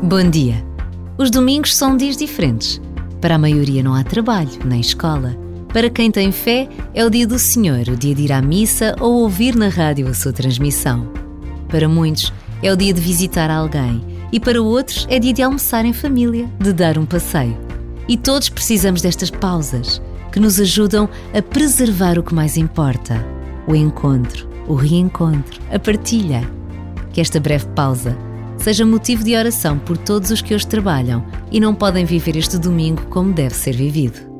Bom dia. Os domingos são dias diferentes. Para a maioria não há trabalho, nem escola. Para quem tem fé, é o dia do Senhor, o dia de ir à missa ou ouvir na rádio a sua transmissão. Para muitos, é o dia de visitar alguém e para outros é dia de almoçar em família, de dar um passeio. E todos precisamos destas pausas que nos ajudam a preservar o que mais importa: o encontro, o reencontro, a partilha. Que esta breve pausa seja motivo de oração por todos os que hoje trabalham e não podem viver este domingo como deve ser vivido.